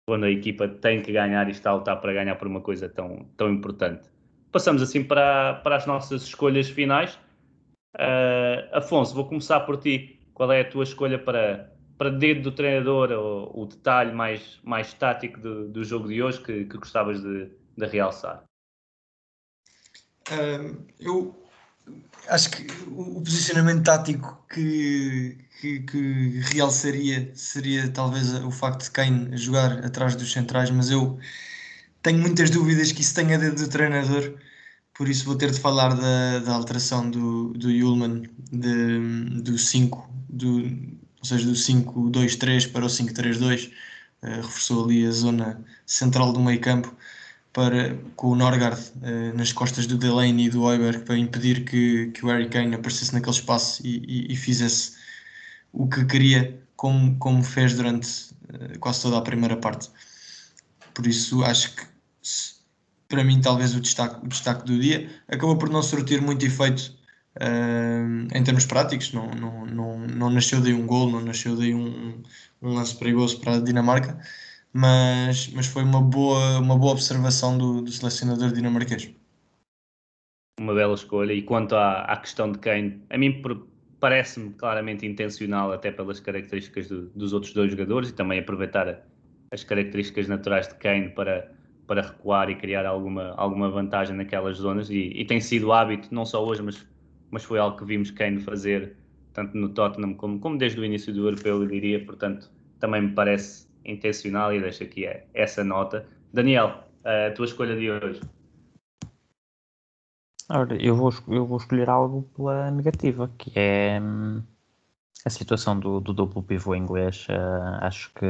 quando a equipa tem que ganhar e está a lutar para ganhar por uma coisa tão, tão importante. Passamos assim para, para as nossas escolhas finais. Uh, Afonso, vou começar por ti. Qual é a tua escolha para, para dedo do treinador ou o detalhe mais, mais tático do, do jogo de hoje que, que gostavas de, de realçar? Uh, eu acho que o posicionamento tático que, que, que, realçaria seria talvez o facto de Kane jogar atrás dos centrais, mas eu tenho muitas dúvidas que isso tenha dedo do treinador, por isso vou ter de falar da, da alteração do, do Ullman de, do 5, do, ou seja, do 5-2-3 para o 5-3-2, uh, eh, reforçou ali a zona central do meio campo para, com o Norgard uh, nas costas do Delaney e do Oiberg para impedir que, que o Harry Kane aparecesse naquele espaço e, e, e fizesse o que queria, como, como fez durante uh, quase toda a primeira parte. Por isso, acho que para mim, talvez o destaque, o destaque do dia acabou por não surtir muito efeito uh, em termos práticos. Não, não, não, não nasceu daí um gol, não nasceu daí um, um lance perigoso para a Dinamarca mas, mas foi uma boa, uma boa observação do, do selecionador dinamarquês. Uma bela escolha. E quanto à, à questão de Kane, a mim parece-me claramente intencional, até pelas características do, dos outros dois jogadores, e também aproveitar as características naturais de Kane para, para recuar e criar alguma, alguma vantagem naquelas zonas e, e, tem sido hábito, não só hoje, mas, mas foi algo que vimos Kane fazer tanto no Tottenham como, como desde o início do europeu, eu diria, portanto também me parece intencional e deixo aqui essa nota. Daniel, a tua escolha de hoje? Ora, eu vou, eu vou escolher algo pela negativa, que é hum, a situação do, do duplo pivô inglês. Uh, acho que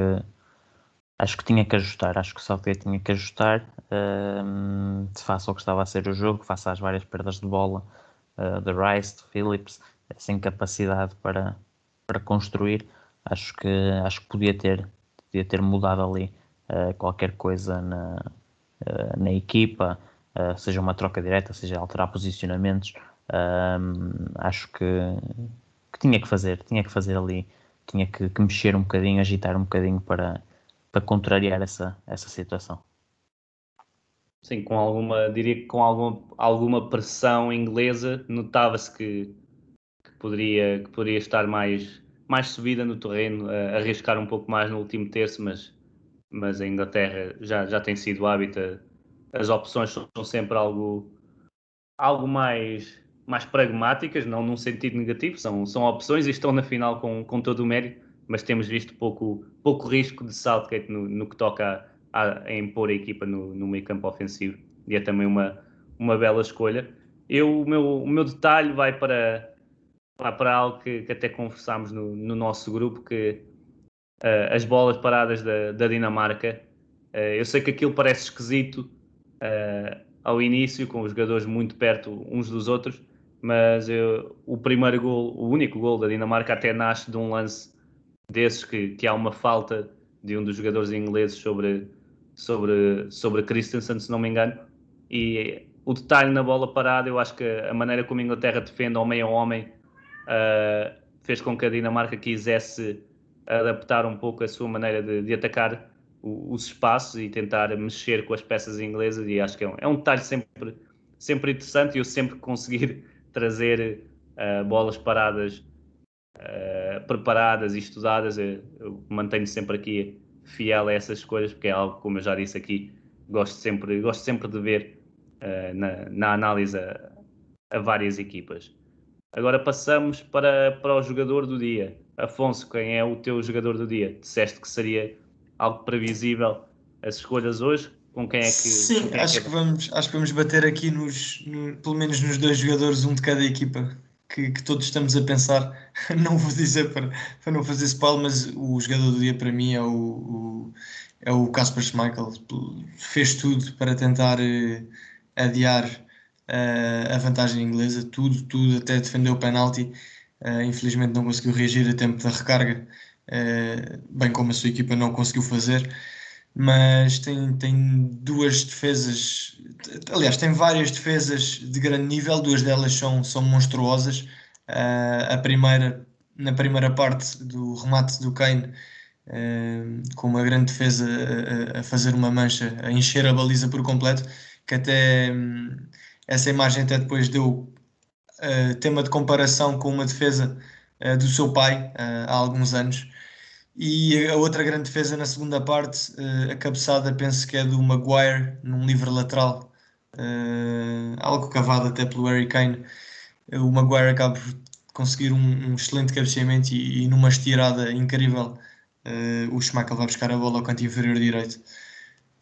acho que tinha que ajustar, acho que o Southgate tinha que ajustar uh, face ao que estava a ser o jogo, face às várias perdas de bola uh, de Rice, de Phillips, sem capacidade para, para construir. Acho que acho que podia ter podia ter mudado ali uh, qualquer coisa na, uh, na equipa, uh, seja uma troca direta, seja alterar posicionamentos. acho que, que tinha que fazer, tinha que fazer ali, tinha que, que mexer um bocadinho, agitar um bocadinho para, para contrariar essa, essa situação. Sim, com alguma, diria que com alguma, alguma pressão inglesa, notava-se que, que, poderia, que poderia estar mais, mais subida no terreno, arriscar um pouco mais no último terço, mas, mas a Inglaterra já, já tem sido hábito. As opções são sempre algo, algo mais, mais pragmáticas, não num sentido negativo, são, são opções e estão na final com, com todo o mérito, mas temos visto pouco, pouco risco de Southgate no, no que toca a, a, impor a equipa no, no meio campo ofensivo e é também uma, uma bela escolha. Eu, o, meu, o meu detalhe vai para, para algo que, que até conversámos no, no, nosso grupo, que uh, as bolas paradas da, da Dinamarca, uh, eu sei que aquilo parece esquisito uh, ao início, com os jogadores muito perto uns dos outros, mas eu, o primeiro gol, o único gol da Dinamarca até nasce de um lance desses que, que há uma falta de um dos jogadores ingleses sobre, sobre, sobre Christensen, se não me engano, e o detalhe na bola parada, eu acho que a maneira como a Inglaterra defende homem a homem uh, fez com que a Dinamarca quisesse adaptar um pouco a sua maneira de, de atacar o, os espaços e tentar mexer com as peças inglesas e acho que é um, é um detalhe sempre, sempre interessante e eu sempre conseguir *laughs* trazer uh, bolas paradas uh, preparadas e estudadas eu, eu, mantenho sempre aqui fiel a essas escolhas porque é algo, como eu já disse aqui, gosto sempre, gosto sempre de ver na, na análise a, a várias equipas. Agora passamos para, para o jogador do dia. Afonso, quem é o teu jogador do dia? Disseste que seria algo previsível as escolhas hoje. Com quem é que. Sim, é acho, que... que vamos, acho que vamos bater aqui nos, no, pelo menos nos dois jogadores, um de cada equipa, que, que, todos estamos a pensar. *laughs* Não vou dizer para, para não fazer spoiler, mas o jogador do dia para mim é o, o é o Casper Schmeichel. Fez tudo para tentar uh, adiar a vantagem inglesa, tudo, tudo, até defendeu o penalti. Uh, infelizmente não conseguiu reagir a tempo da recarga, uh, bem como a sua equipa não conseguiu fazer. Mas tem, tem duas defesas, aliás, tem várias defesas de grande nível, duas delas são, são monstruosas. a primeira, na primeira parte do remate do Kane, com uma grande defesa a, fazer uma mancha, a encher a baliza por completo, que até um, essa imagem até depois deu uh, tema de comparação com uma defesa uh, do seu pai uh, há alguns anos. E a outra grande defesa na segunda parte, a cabeçada, penso que é do Maguire, num livre lateral, algo cavado até pelo Harry Kane. O Maguire acaba por conseguir um, um excelente cabeceamento e, e, numa estirada incrível, o Schmeichel vai buscar a bola ao canto inferior direito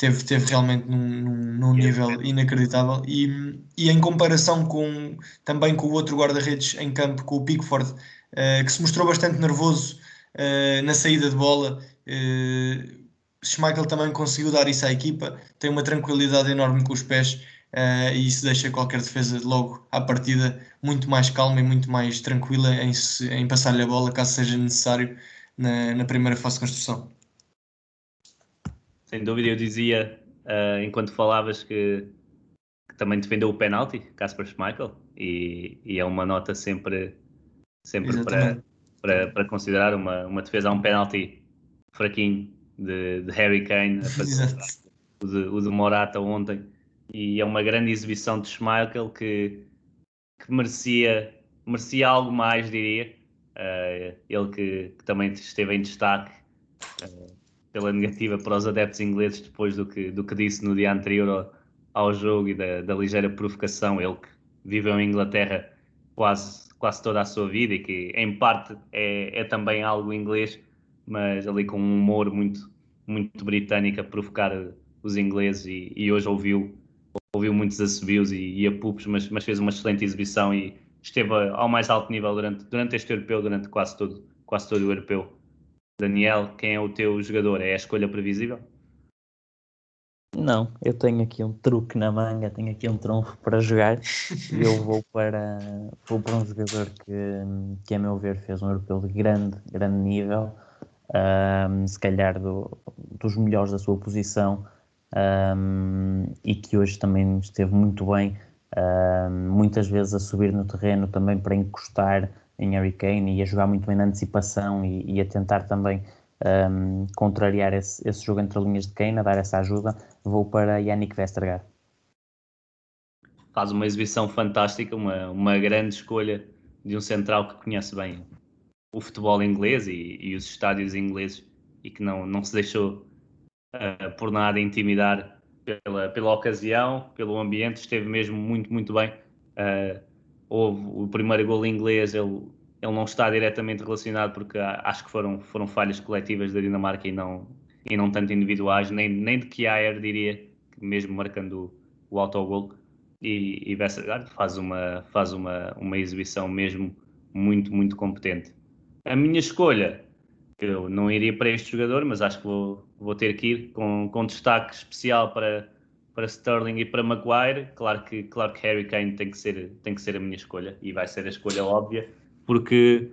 teve, teve realmente num, num, num nível inacreditável e, e em comparação com também com o outro guarda-redes em campo, com o Pickford, uh, que se mostrou bastante nervoso uh, na saída de bola. Uh, Schmeichel também conseguiu dar isso à equipa, tem uma tranquilidade enorme com os pés uh, e isso deixa qualquer defesa logo à partida muito mais calma e muito mais tranquila em, em passar-lhe a bola caso seja necessário na, na primeira fase de construção. Sem dúvida, eu dizia uh, enquanto falavas que, que, também defendeu o penalti, Casper Schmeichel, e, e, é uma nota sempre, sempre para, para, para, considerar uma, uma defesa. A um penalti fraquinho de, de Harry Kane, o de, o de Morata ontem, e é uma grande exibição de Schmeichel que, que merecia, merecia algo mais, diria. Uh, ele que, que, também esteve em destaque uh, pela negativa para os adeptos ingleses depois do que, do que disse no dia anterior ao, ao jogo e da, da, ligeira provocação. Ele que viveu em Inglaterra quase, quase toda a sua vida e que, em parte, é, é também algo inglês, mas ali com um humor muito, muito britânico a provocar os ingleses. E, e hoje ouviu, ouviu muitos assobios e, e apupos, mas, mas fez uma excelente exibição e esteve ao mais alto nível durante, durante este europeu, durante quase todo, quase todo o europeu. Daniel, quem é o teu jogador? É a escolha previsível? Não, eu tenho aqui um truque na manga, tenho aqui um trunfo para jogar *laughs* eu vou para, vou para um jogador que, que, a meu ver, fez um europeu de grande, grande nível, um, se calhar do, dos melhores da sua posição um, e que hoje também esteve muito bem, um, muitas vezes a subir no terreno também para encostar em Harry Kane e a jogar muito bem na antecipação e, e a tentar também um, contrariar esse, esse, jogo entre linhas de Kane, a dar essa ajuda, vou para Yannick Westergaard. Faz uma exibição fantástica, uma, uma grande escolha de um central que conhece bem o futebol inglês e, e os estádios ingleses e que não, não se deixou uh, por nada intimidar pela, pela ocasião, pelo ambiente, esteve mesmo muito, muito bem. Uh, houve o primeiro gol inglês, ele, ele não está diretamente relacionado porque acho que foram, foram falhas coletivas da Dinamarca e não, e não tanto individuais, nem, nem de Kjaer diria, mesmo marcando o, o autogol. E, e Vestergaard faz, uma, faz uma, uma exibição mesmo muito, muito competente. A minha escolha, eu não iria para este jogador, mas acho que vou, vou ter que ir com, com destaque especial para, para Sterling e para Maguire. Claro que, claro que Harry Kane tem que, ser, tem que ser a minha escolha e vai ser a escolha óbvia, porque,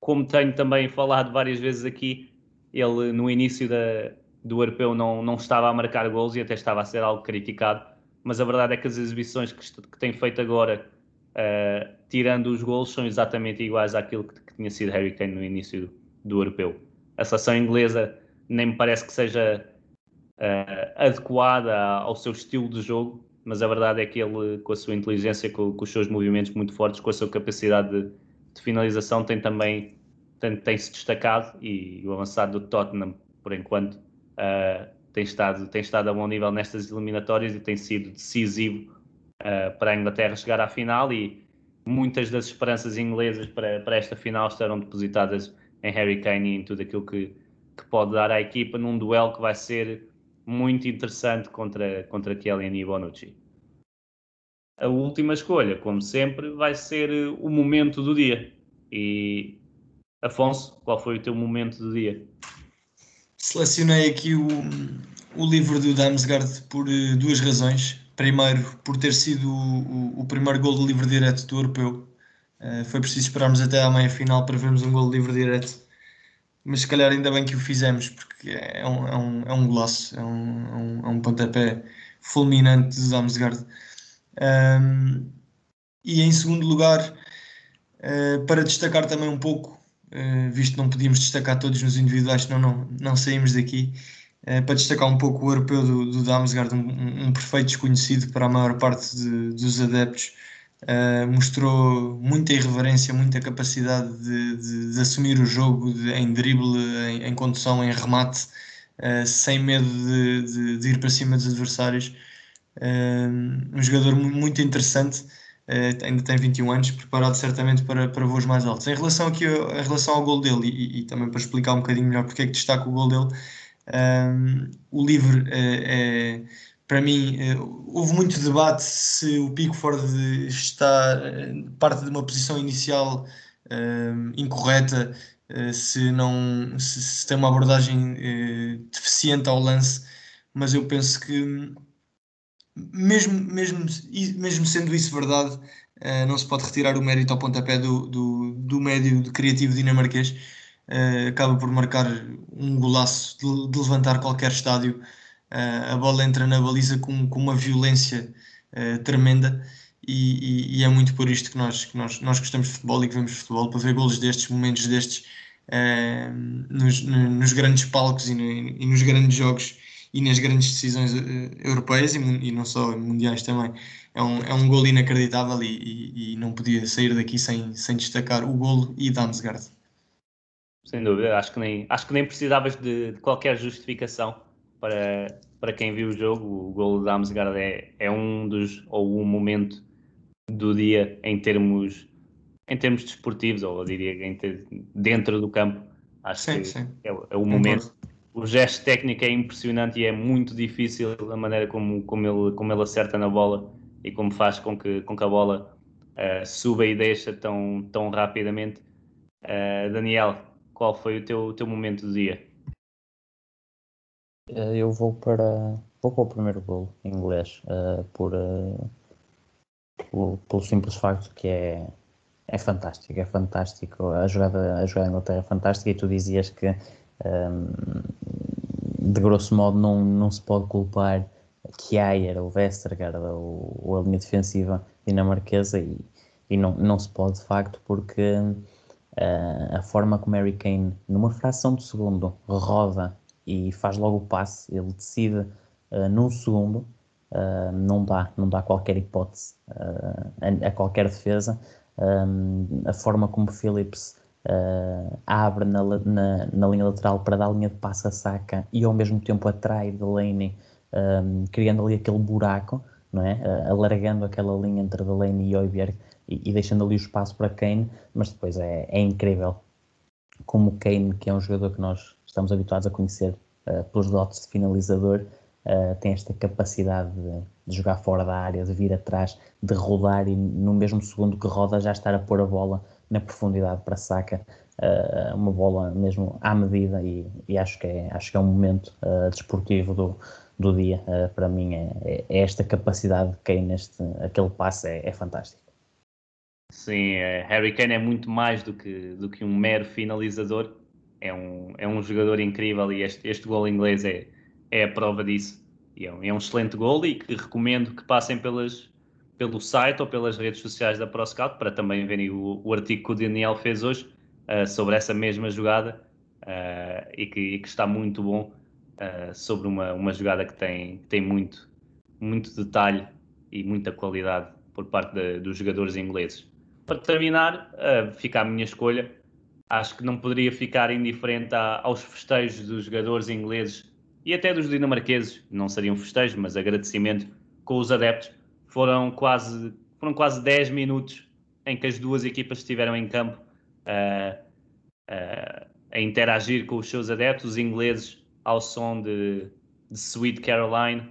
como tenho também falado várias vezes aqui, ele no início da, do europeu não, não estava a marcar gols e até estava a ser algo criticado, mas a verdade é que as exibições que, que tem feito agora, uh, tirando os gols, são exatamente iguais àquilo que, que tinha sido Harry Kane no início do, do europeu. A seleção inglesa nem me parece que seja uh, adequada ao seu estilo de jogo, mas a verdade é que ele, com a sua inteligência, com, com os seus movimentos muito fortes, com a sua capacidade de, de finalização, tem também tem, tem, se destacado e o avançado do Tottenham, por enquanto, uh, tem, estado, tem estado a bom nível nestas eliminatórias e tem sido decisivo uh, para a Inglaterra chegar à final e muitas das esperanças inglesas para, para esta final estarão depositadas em Harry Kane e em tudo aquilo que, que pode dar à equipa num duelo que vai ser muito interessante contra, contra Kellyan e Bonucci. A última escolha, como sempre, vai ser o momento do dia. E Afonso, qual foi o teu momento do dia? Selecionei aqui o, o livro do Damsgaard por uh, duas razões. Primeiro, por ter sido o, o, primeiro gol de livre direto do europeu. Uh, foi preciso esperarmos até à meia final para vermos um gol de livre direto mas se calhar ainda bem que o fizemos, porque é um, é um, é um golaço, é um, é um, é um pontapé fulminante de Zamsgaard. Um, e em segundo lugar, uh, para destacar também um pouco, uh, visto que não podíamos destacar todos nos individuais, senão não, não saímos daqui, uh, para destacar um pouco o europeu do, do Damsgaard, um, um, perfeito desconhecido para a maior parte de, dos adeptos, Uh, mostrou muita irreverência, muita capacidade de, de, de assumir o jogo de, em drible, em, em, condução, em remate, uh, sem medo de, ir para cima dos adversários. Uh, um jogador muito interessante, ainda tem 21 anos, preparado certamente para, para voos mais altos. Em relação, aqui, em relação ao gol dele, e, e, também para explicar um bocadinho melhor porque é que destaco o gol dele, o livre é para mim, eh, houve muito debate se o Pickford está eh, parte de uma posição inicial uh, incorreta, uh, se não se, se, tem uma abordagem uh, deficiente ao lance, mas eu penso que mesmo, mesmo, mesmo sendo isso verdade, não se pode retirar o mérito ao pontapé do, do, do médio de criativo dinamarquês. acaba por marcar um golaço de, de levantar qualquer estádio a bola entra na baliza com, com uma violência uh, tremenda e, e, e, é muito por isto que nós, que nós, nós gostamos de futebol e que vemos futebol, para ver golos destes, momentos destes uh, nos, nos, grandes palcos e, no, e, nos grandes jogos e nas grandes decisões uh, europeias e, não só mundiais também. É um, é um golo inacreditável e, e, não podia sair daqui sem, sem destacar o golo e Damsgaard. sem dúvida. Acho que nem, acho que nem precisavas de, de qualquer justificação para, para quem viu o jogo. O gol de Amsgaard é, é um dos, ou um momento do dia em termos, em termos desportivos, ou eu diria ter, dentro do campo. Acho sim, que sim. É, é o momento. O gesto técnico é impressionante e é muito difícil a maneira como, como, ele, como ele acerta na bola e como faz com que, com que a bola uh, suba e deixa tão, tão rapidamente. Uh, Daniel, qual foi o teu, teu momento do dia? Eh, eu vou para, vou para o primeiro gol em inglês, uh, por, uh, pelo, pelo, simples facto que é, é fantástico, é fantástico. A jogada, a jogada da Inglaterra é fantástica e tu dizias que um, ehm, de grosso modo não, não se pode culpar Kjaer, o Westergaard ou, ou a linha defensiva dinamarquesa e, e não, não se pode de facto porque uh, a forma como Harry Kane numa fração de segundo roda e faz logo o passe, ele decide uh, num segundo, uh, não, dá, não dá qualquer hipótese uh, a, a, qualquer defesa. A forma como Phillips abre na, na, na, linha lateral para dar a linha de passe a saca e ao mesmo tempo atrai Delaney, um, criando ali aquele buraco, não é? alargando aquela linha entre Delaney e Oiberg e, e, deixando ali o espaço para Kane, mas depois é, é incrível como Kane, que é um jogador que nós estamos habituados a conhecer uh, pelos dotes de finalizador, uh, tem esta capacidade de, de, jogar fora da área, de vir atrás, de rodar e no mesmo segundo que roda já estar a pôr a bola na profundidade para saca, uh, uma bola mesmo à medida e, e, acho, que é, acho que é um momento desportivo do, do dia. para mim é, é, esta capacidade de Kane, este, aquele passe é, é fantástico. Sim, é, Harry Kane é muito mais do que, do que um mero finalizador é um, é um jogador incrível e este, este gol inglês é, é a prova disso. E é um, é um excelente gol e que recomendo que passem pelas, pelo site ou pelas redes sociais da ProScout para também verem o, o artigo que o Daniel fez hoje uh, sobre essa mesma jogada uh, e, que, e, que, está muito bom uh, sobre uma, uma jogada que tem, tem muito, muito detalhe e muita qualidade por parte de, dos jogadores ingleses. Para terminar, fica a minha escolha. Acho que não poderia ficar indiferente a, aos festejos dos jogadores ingleses e até dos dinamarqueses, não seriam festejos, mas agradecimento com os adeptos. Foram quase, foram quase 10 minutos em que as duas equipas estiveram em campo uh, uh, a interagir com os seus adeptos, os ingleses ao som de, de Sweet Caroline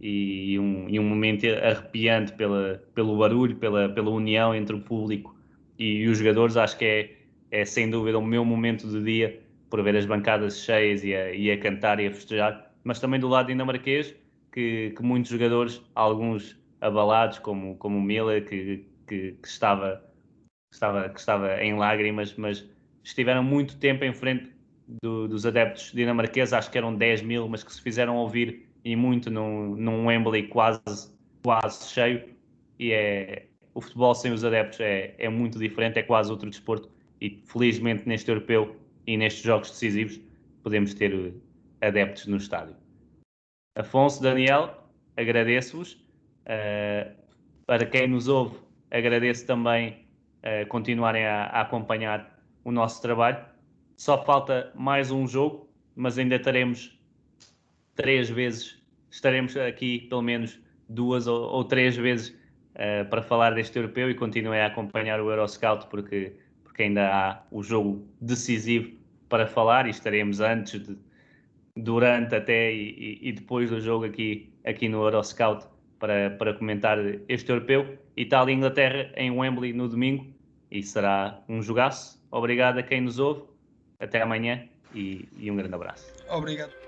e um, e um momento arrepiante pela, pelo barulho, pela, pela união entre o público e, e os jogadores. Acho que é é sem dúvida o meu momento do dia por ver as bancadas cheias e a, e a cantar e a festejar, mas também do lado dinamarquês, que, que muitos jogadores, alguns abalados, como, como o Miller, que, que, que, estava, estava, que estava em lágrimas, mas estiveram muito tempo em frente do, dos adeptos dinamarqueses, acho que eram 10 mil, mas que se fizeram ouvir e muito num, num Wembley quase, quase cheio. E é, o futebol sem os adeptos é, é muito diferente, é quase outro desporto e felizmente neste europeu e nestes jogos decisivos podemos ter eh, adeptos no estádio. Afonso, Daniel, agradeço-vos. Uh, para quem nos ouve, agradeço também uh, continuarem a, a, acompanhar o nosso trabalho. Só falta mais um jogo, mas ainda teremos três vezes, estaremos aqui pelo menos duas ou, ou três vezes uh, para falar deste europeu e continuem a acompanhar o Euroscout porque porque ainda há o jogo decisivo para falar e estaremos antes, de, durante até e, e, depois do jogo aqui, aqui no Euroscout para, para comentar este europeu. Itália e Inglaterra em Wembley no domingo e será um jogaço. Obrigado a quem nos ouve. Até amanhã e, e um grande abraço. Obrigado.